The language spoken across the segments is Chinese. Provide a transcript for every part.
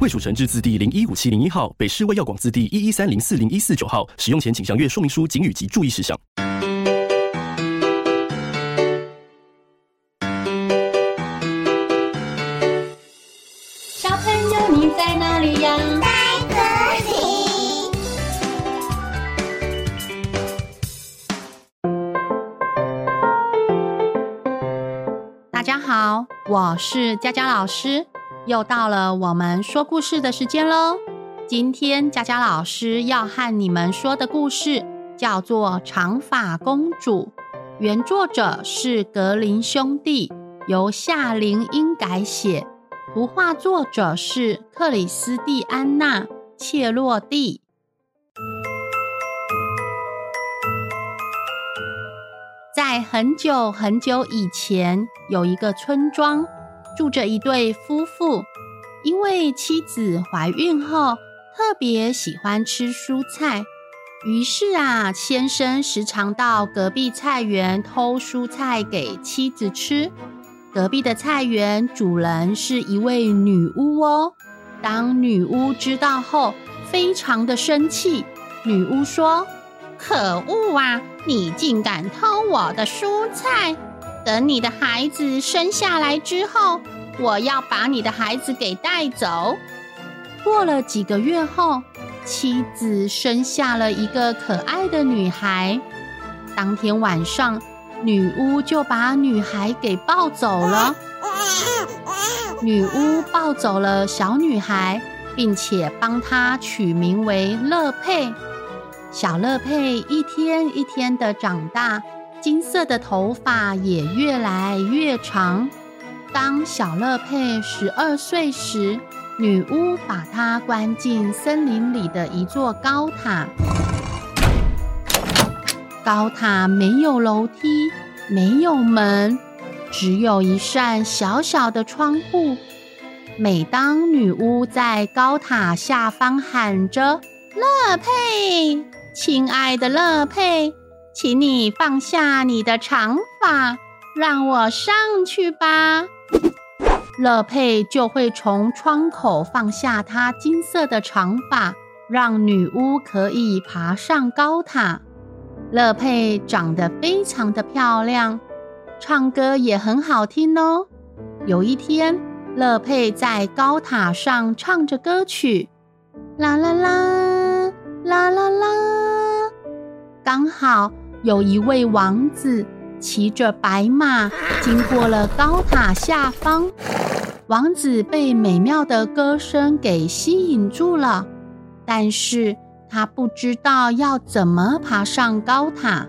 卫署成制字第零一五七零一号，北市卫药广字第一一三零四零一四九号。使用前请详阅说明书、警语及注意事项。小朋友，你在哪里呀？大家好，我是佳佳老师，又到了我们说故事的时间喽。今天佳佳老师要和你们说的故事叫做《长发公主》，原作者是格林兄弟，由夏玲英改写，图画作者是克里斯蒂安娜切洛蒂。在很久很久以前，有一个村庄，住着一对夫妇。因为妻子怀孕后特别喜欢吃蔬菜，于是啊，先生时常到隔壁菜园偷蔬菜给妻子吃。隔壁的菜园主人是一位女巫哦。当女巫知道后，非常的生气。女巫说：“可恶啊！你竟敢偷我的蔬菜！”等你的孩子生下来之后，我要把你的孩子给带走。过了几个月后，妻子生下了一个可爱的女孩。当天晚上，女巫就把女孩给抱走了。女巫抱走了小女孩，并且帮她取名为乐佩。小乐佩一天一天的长大。金色的头发也越来越长。当小乐佩十二岁时，女巫把她关进森林里的一座高塔。高塔没有楼梯，没有门，只有一扇小小的窗户。每当女巫在高塔下方喊着“乐佩，亲爱的乐佩”，请你放下你的长发，让我上去吧。乐佩就会从窗口放下她金色的长发，让女巫可以爬上高塔。乐佩长得非常的漂亮，唱歌也很好听哦。有一天，乐佩在高塔上唱着歌曲，啦啦啦，啦啦啦，刚好。有一位王子骑着白马经过了高塔下方，王子被美妙的歌声给吸引住了，但是他不知道要怎么爬上高塔，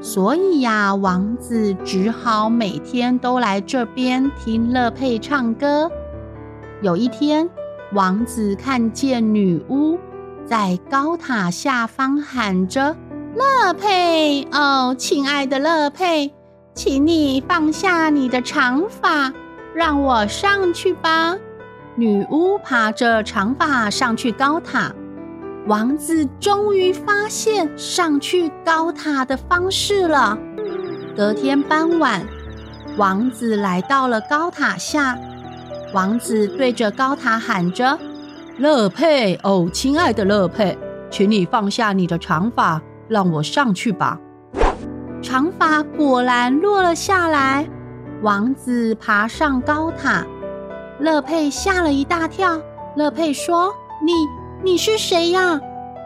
所以呀，王子只好每天都来这边听乐佩唱歌。有一天，王子看见女巫在高塔下方喊着。乐佩，哦，亲爱的乐佩，请你放下你的长发，让我上去吧。女巫爬着长发上去高塔，王子终于发现上去高塔的方式了。隔天傍晚，王子来到了高塔下，王子对着高塔喊着：“乐佩，哦，亲爱的乐佩，请你放下你的长发。”让我上去吧。长发果然落了下来，王子爬上高塔。乐佩吓了一大跳。乐佩说：“你你是谁呀？”“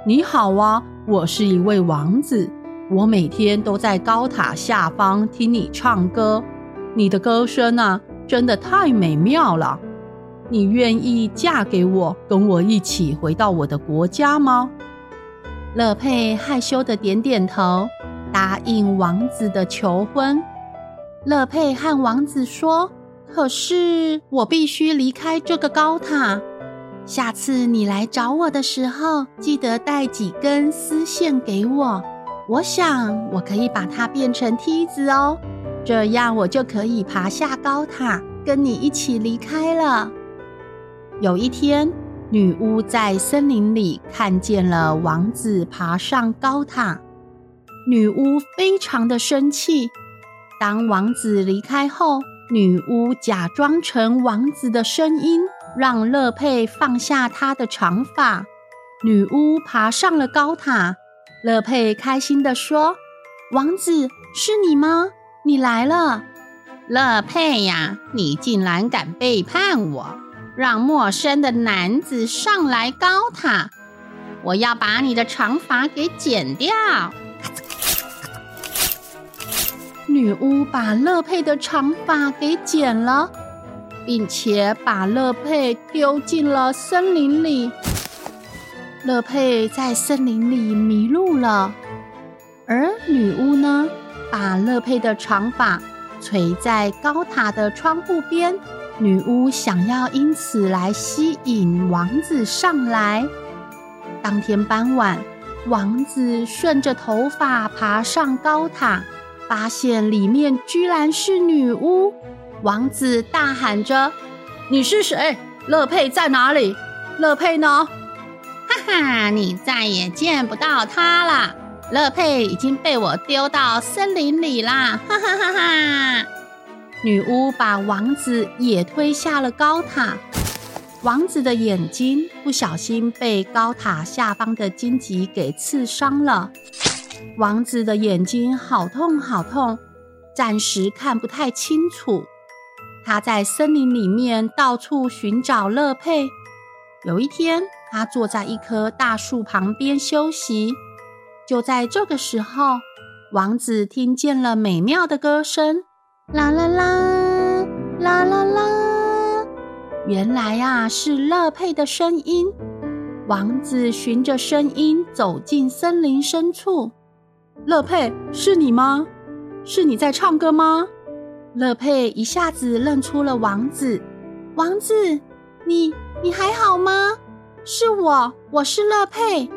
你好啊，我是一位王子。我每天都在高塔下方听你唱歌。你的歌声啊，真的太美妙了。你愿意嫁给我，跟我一起回到我的国家吗？”乐佩害羞的点点头，答应王子的求婚。乐佩和王子说：“可是我必须离开这个高塔。”下次你来找我的时候，记得带几根丝线给我。我想我可以把它变成梯子哦，这样我就可以爬下高塔，跟你一起离开了。有一天，女巫在森林里看见了王子爬上高塔，女巫非常的生气。当王子离开后，女巫假装成王子的声音，让乐佩放下她的长发。女巫爬上了高塔。乐佩开心地说：“王子，是你吗？你来了。”乐佩呀，你竟然敢背叛我，让陌生的男子上来高塔！我要把你的长发给剪掉。女巫把乐佩的长发给剪了，并且把乐佩丢进了森林里。乐佩在森林里迷路了，而女巫呢，把乐佩的长发垂在高塔的窗户边。女巫想要因此来吸引王子上来。当天傍晚，王子顺着头发爬上高塔，发现里面居然是女巫。王子大喊着：“你是谁？乐佩在哪里？乐佩呢？”哈哈，你再也见不到他了。乐佩已经被我丢到森林里啦！哈哈哈哈！女巫把王子也推下了高塔。王子的眼睛不小心被高塔下方的荆棘给刺伤了。王子的眼睛好痛好痛，暂时看不太清楚。他在森林里面到处寻找乐佩。有一天，他坐在一棵大树旁边休息。就在这个时候，王子听见了美妙的歌声，啦啦啦，啦啦啦。原来啊，是乐佩的声音。王子循着声音走进森林深处。乐佩，是你吗？是你在唱歌吗？乐佩一下子认出了王子。王子，你你还好吗？是我，我是乐佩。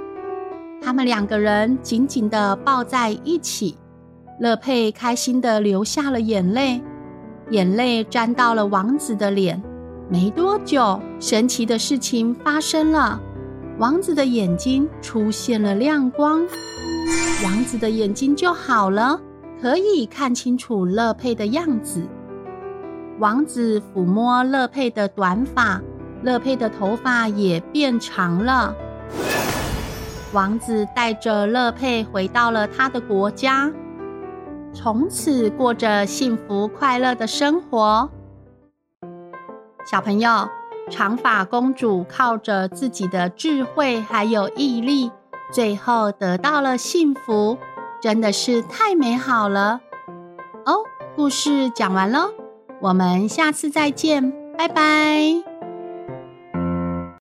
他们两个人紧紧地抱在一起，乐佩开心地流下了眼泪，眼泪沾到了王子的脸。没多久，神奇的事情发生了，王子的眼睛出现了亮光，王子的眼睛就好了，可以看清楚乐佩的样子。王子抚摸乐佩的短发。乐佩的头发也变长了。王子带着乐佩回到了他的国家，从此过着幸福快乐的生活。小朋友，长发公主靠着自己的智慧还有毅力，最后得到了幸福，真的是太美好了。哦，故事讲完喽，我们下次再见，拜拜。